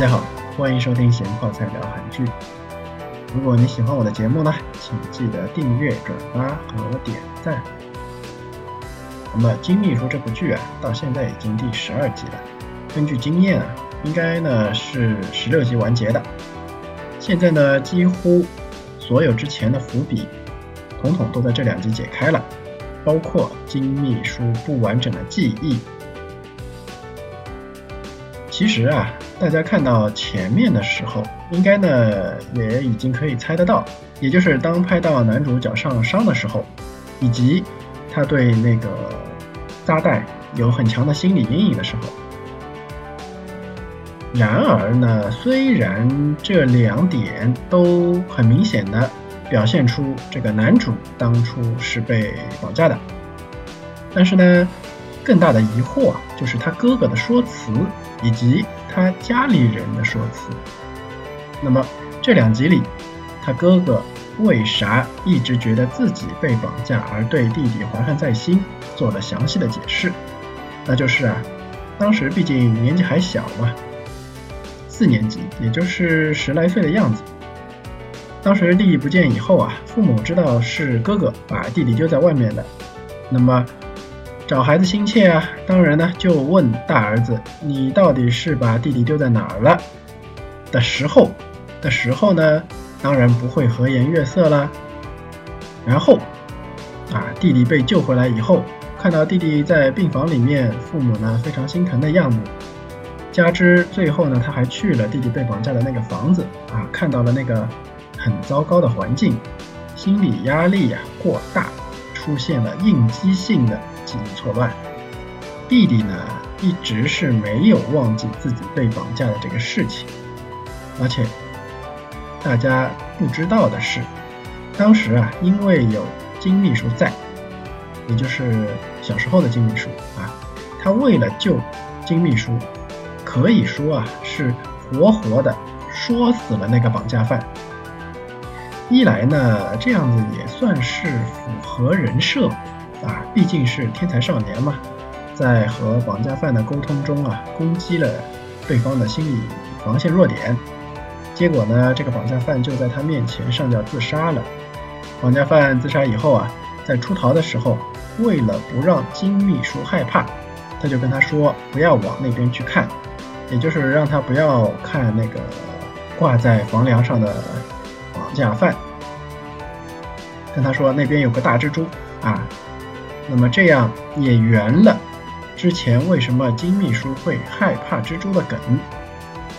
大家好，欢迎收听咸泡菜聊韩剧。如果你喜欢我的节目呢，请记得订阅、转发和点赞。那么《金秘书》这部剧啊，到现在已经第十二集了。根据经验啊，应该呢是十六集完结的。现在呢，几乎所有之前的伏笔，统统都在这两集解开了，包括金秘书不完整的记忆。其实啊，大家看到前面的时候，应该呢也已经可以猜得到，也就是当拍到男主脚上伤的时候，以及他对那个扎带有很强的心理阴影的时候。然而呢，虽然这两点都很明显的表现出这个男主当初是被绑架的，但是呢，更大的疑惑啊，就是他哥哥的说辞以及他家里人的说辞。那么这两集里，他哥哥为啥一直觉得自己被绑架，而对弟弟怀恨在心，做了详细的解释。那就是啊，当时毕竟年纪还小嘛。四年级，也就是十来岁的样子。当时弟弟不见以后啊，父母知道是哥哥把弟弟丢在外面的，那么找孩子心切啊，当然呢就问大儿子：“你到底是把弟弟丢在哪儿了？”的时候的时候呢，当然不会和颜悦色啦。然后啊，弟弟被救回来以后，看到弟弟在病房里面，父母呢非常心疼的样子。加之最后呢，他还去了弟弟被绑架的那个房子啊，看到了那个很糟糕的环境，心理压力呀过大，出现了应激性的记忆错乱。弟弟呢一直是没有忘记自己被绑架的这个事情，而且大家不知道的是，当时啊因为有金秘书在，也就是小时候的金秘书啊，他为了救金秘书。可以说啊，是活活的说死了那个绑架犯。一来呢，这样子也算是符合人设啊，毕竟是天才少年嘛，在和绑架犯的沟通中啊，攻击了对方的心理防线弱点。结果呢，这个绑架犯就在他面前上吊自杀了。绑架犯自杀以后啊，在出逃的时候，为了不让金秘书害怕，他就跟他说不要往那边去看。也就是让他不要看那个挂在房梁上的绑架犯，跟他说那边有个大蜘蛛啊，那么这样也圆了之前为什么金秘书会害怕蜘蛛的梗，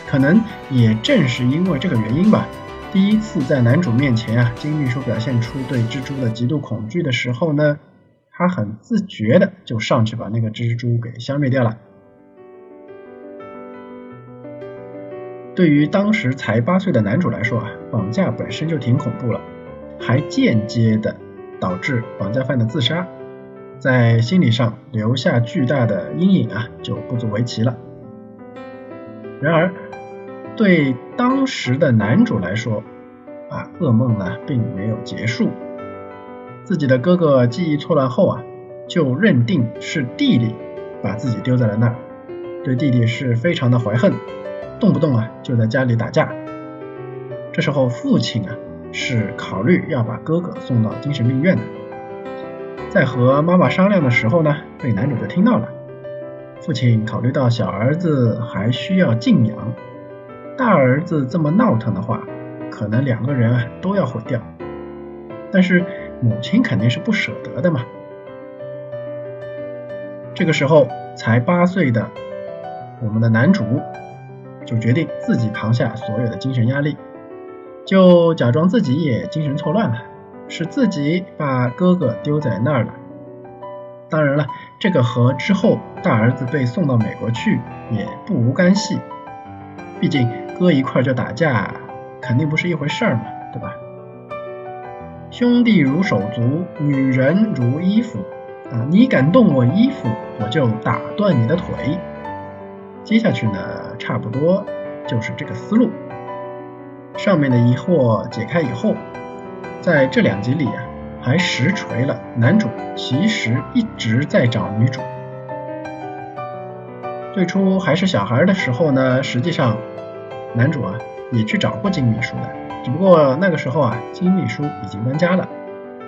可能也正是因为这个原因吧。第一次在男主面前啊，金秘书表现出对蜘蛛的极度恐惧的时候呢，他很自觉的就上去把那个蜘蛛给消灭掉了。对于当时才八岁的男主来说啊，绑架本身就挺恐怖了，还间接的导致绑架犯的自杀，在心理上留下巨大的阴影啊，就不足为奇了。然而，对当时的男主来说啊，噩梦呢并没有结束。自己的哥哥记忆错乱后啊，就认定是弟弟把自己丢在了那儿，对弟弟是非常的怀恨。动不动啊就在家里打架，这时候父亲啊是考虑要把哥哥送到精神病院的，在和妈妈商量的时候呢，被男主就听到了。父亲考虑到小儿子还需要静养，大儿子这么闹腾的话，可能两个人都要毁掉。但是母亲肯定是不舍得的嘛。这个时候才八岁的我们的男主。就决定自己扛下所有的精神压力，就假装自己也精神错乱了，是自己把哥哥丢在那儿了。当然了，这个和之后大儿子被送到美国去也不无干系，毕竟哥一块就打架，肯定不是一回事儿嘛，对吧？兄弟如手足，女人如衣服啊！你敢动我衣服，我就打断你的腿。接下去呢，差不多就是这个思路。上面的疑惑解开以后，在这两集里啊，还实锤了男主其实一直在找女主。最初还是小孩的时候呢，实际上男主啊也去找过金秘书的，只不过那个时候啊，金秘书已经搬家了，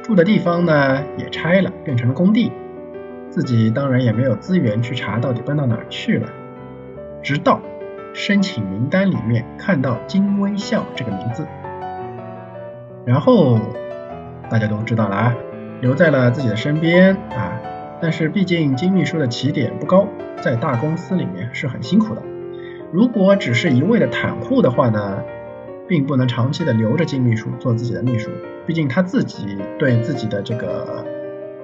住的地方呢也拆了，变成了工地，自己当然也没有资源去查到底搬到哪儿去了。直到申请名单里面看到金微笑这个名字，然后大家都知道了啊，留在了自己的身边啊。但是毕竟金秘书的起点不高，在大公司里面是很辛苦的。如果只是一味的袒护的话呢，并不能长期的留着金秘书做自己的秘书。毕竟他自己对自己的这个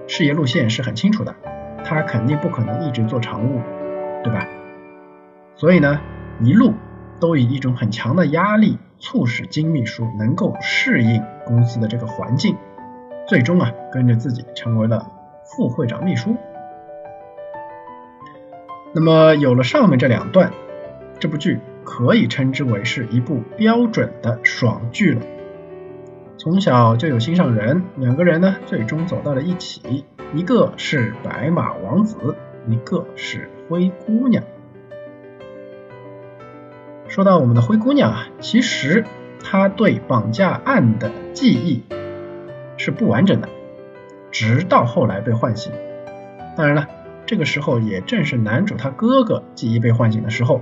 事业路线是很清楚的，他肯定不可能一直做常务，对吧？所以呢，一路都以一种很强的压力，促使金秘书能够适应公司的这个环境，最终啊，跟着自己成为了副会长秘书。那么有了上面这两段，这部剧可以称之为是一部标准的爽剧了。从小就有心上人，两个人呢，最终走到了一起，一个是白马王子，一个是灰姑娘。说到我们的灰姑娘啊，其实她对绑架案的记忆是不完整的，直到后来被唤醒。当然了，这个时候也正是男主他哥哥记忆被唤醒的时候。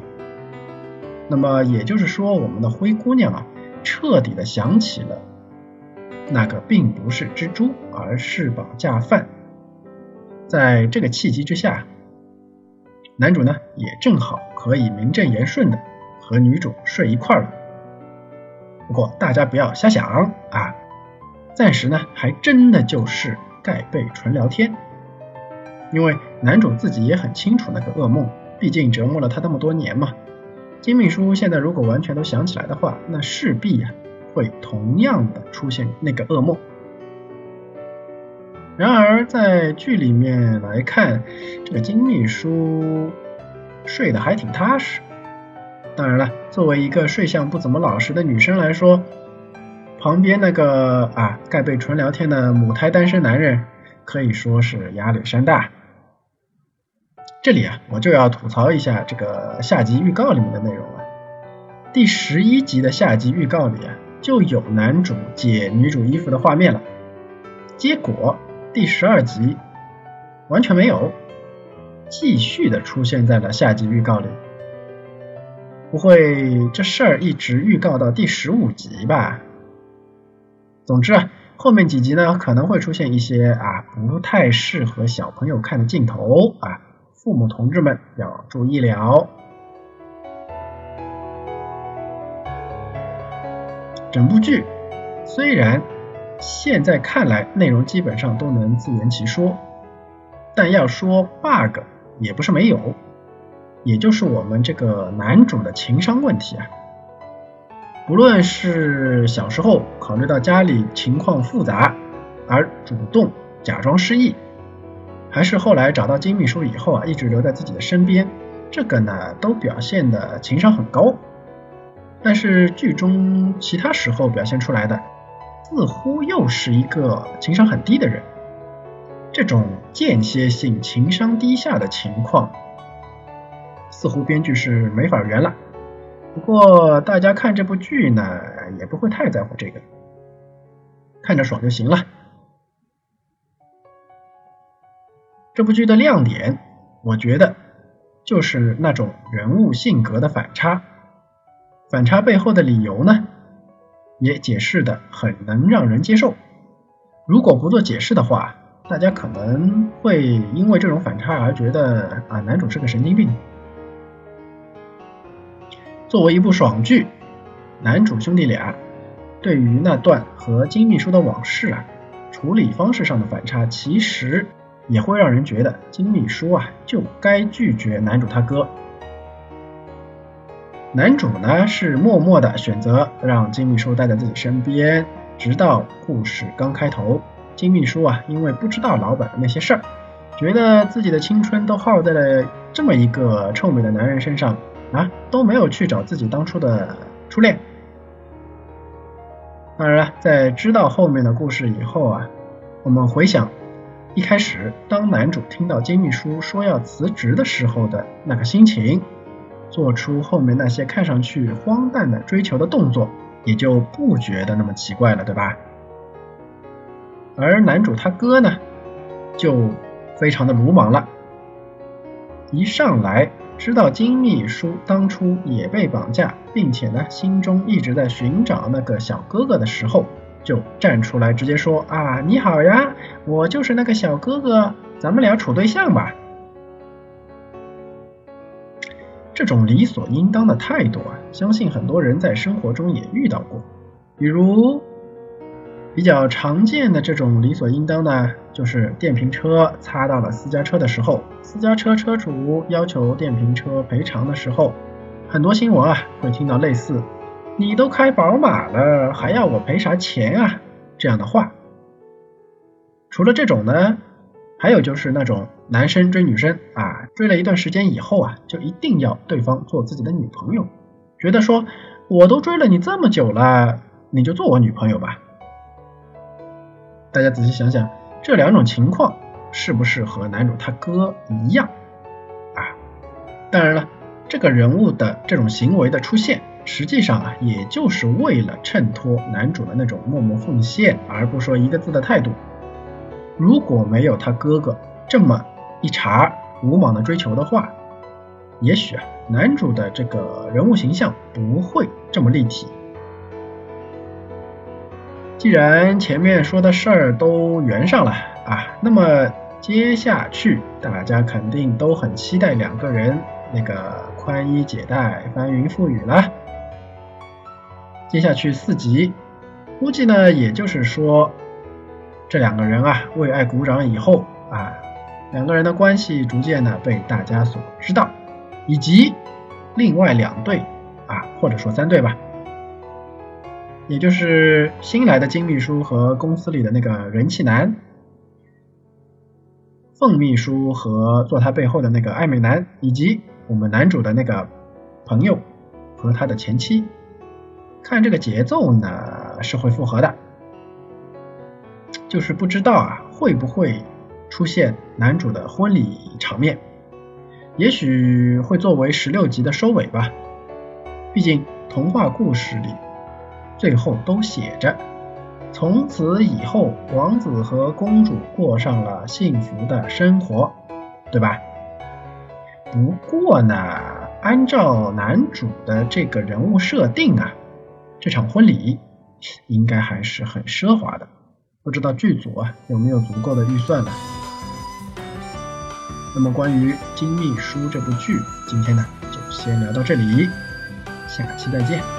那么也就是说，我们的灰姑娘啊，彻底的想起了那个并不是蜘蛛，而是绑架犯。在这个契机之下，男主呢也正好可以名正言顺的。和女主睡一块了，不过大家不要瞎想啊，暂时呢还真的就是盖被纯聊天，因为男主自己也很清楚那个噩梦，毕竟折磨了他那么多年嘛。金秘书现在如果完全都想起来的话，那势必呀会同样的出现那个噩梦。然而在剧里面来看，这个金秘书睡得还挺踏实。当然了，作为一个睡相不怎么老实的女生来说，旁边那个啊盖被纯聊天的母胎单身男人可以说是压力山大。这里啊，我就要吐槽一下这个下集预告里面的内容了。第十一集的下集预告里啊，就有男主解女主衣服的画面了，结果第十二集完全没有，继续的出现在了下集预告里。不会，这事儿一直预告到第十五集吧？总之啊，后面几集呢可能会出现一些啊不太适合小朋友看的镜头啊，父母同志们要注意了。整部剧虽然现在看来内容基本上都能自圆其说，但要说 bug 也不是没有。也就是我们这个男主的情商问题啊，不论是小时候考虑到家里情况复杂而主动假装失忆，还是后来找到金秘书以后啊一直留在自己的身边，这个呢都表现的情商很高。但是剧中其他时候表现出来的，似乎又是一个情商很低的人。这种间歇性情商低下的情况。似乎编剧是没法圆了，不过大家看这部剧呢，也不会太在乎这个，看着爽就行了。这部剧的亮点，我觉得就是那种人物性格的反差，反差背后的理由呢，也解释的很能让人接受。如果不做解释的话，大家可能会因为这种反差而觉得啊，男主是个神经病。作为一部爽剧，男主兄弟俩对于那段和金秘书的往事啊，处理方式上的反差，其实也会让人觉得金秘书啊就该拒绝男主他哥。男主呢是默默的选择让金秘书待在自己身边，直到故事刚开头，金秘书啊因为不知道老板的那些事儿，觉得自己的青春都耗在了这么一个臭美的男人身上。啊，都没有去找自己当初的初恋。当然了，在知道后面的故事以后啊，我们回想一开始当男主听到金秘书说要辞职的时候的那个心情，做出后面那些看上去荒诞的追求的动作，也就不觉得那么奇怪了，对吧？而男主他哥呢，就非常的鲁莽了，一上来知道金秘书当初也被绑架，并且呢心中一直在寻找那个小哥哥的时候，就站出来直接说啊你好呀，我就是那个小哥哥，咱们俩处对象吧。这种理所应当的态度啊，相信很多人在生活中也遇到过，比如。比较常见的这种理所应当呢，就是电瓶车擦到了私家车的时候，私家车车主要求电瓶车赔偿的时候，很多新闻啊会听到类似“你都开宝马了，还要我赔啥钱啊”这样的话。除了这种呢，还有就是那种男生追女生啊，追了一段时间以后啊，就一定要对方做自己的女朋友，觉得说我都追了你这么久了，你就做我女朋友吧。大家仔细想想，这两种情况是不是和男主他哥一样啊？当然了，这个人物的这种行为的出现，实际上啊，也就是为了衬托男主的那种默默奉献而不说一个字的态度。如果没有他哥哥这么一茬鲁莽的追求的话，也许啊，男主的这个人物形象不会这么立体。既然前面说的事儿都圆上了啊，那么接下去大家肯定都很期待两个人那个宽衣解带、翻云覆雨了。接下去四集，估计呢，也就是说这两个人啊为爱鼓掌以后啊，两个人的关系逐渐呢被大家所知道，以及另外两对啊，或者说三对吧。也就是新来的金秘书和公司里的那个人气男，凤秘书和坐他背后的那个爱美男，以及我们男主的那个朋友和他的前妻，看这个节奏呢是会复合的，就是不知道啊会不会出现男主的婚礼场面，也许会作为十六集的收尾吧，毕竟童话故事里。最后都写着，从此以后，王子和公主过上了幸福的生活，对吧？不过呢，按照男主的这个人物设定啊，这场婚礼应该还是很奢华的，不知道剧组啊有没有足够的预算呢？那么关于《金秘书》这部剧，今天呢就先聊到这里，下期再见。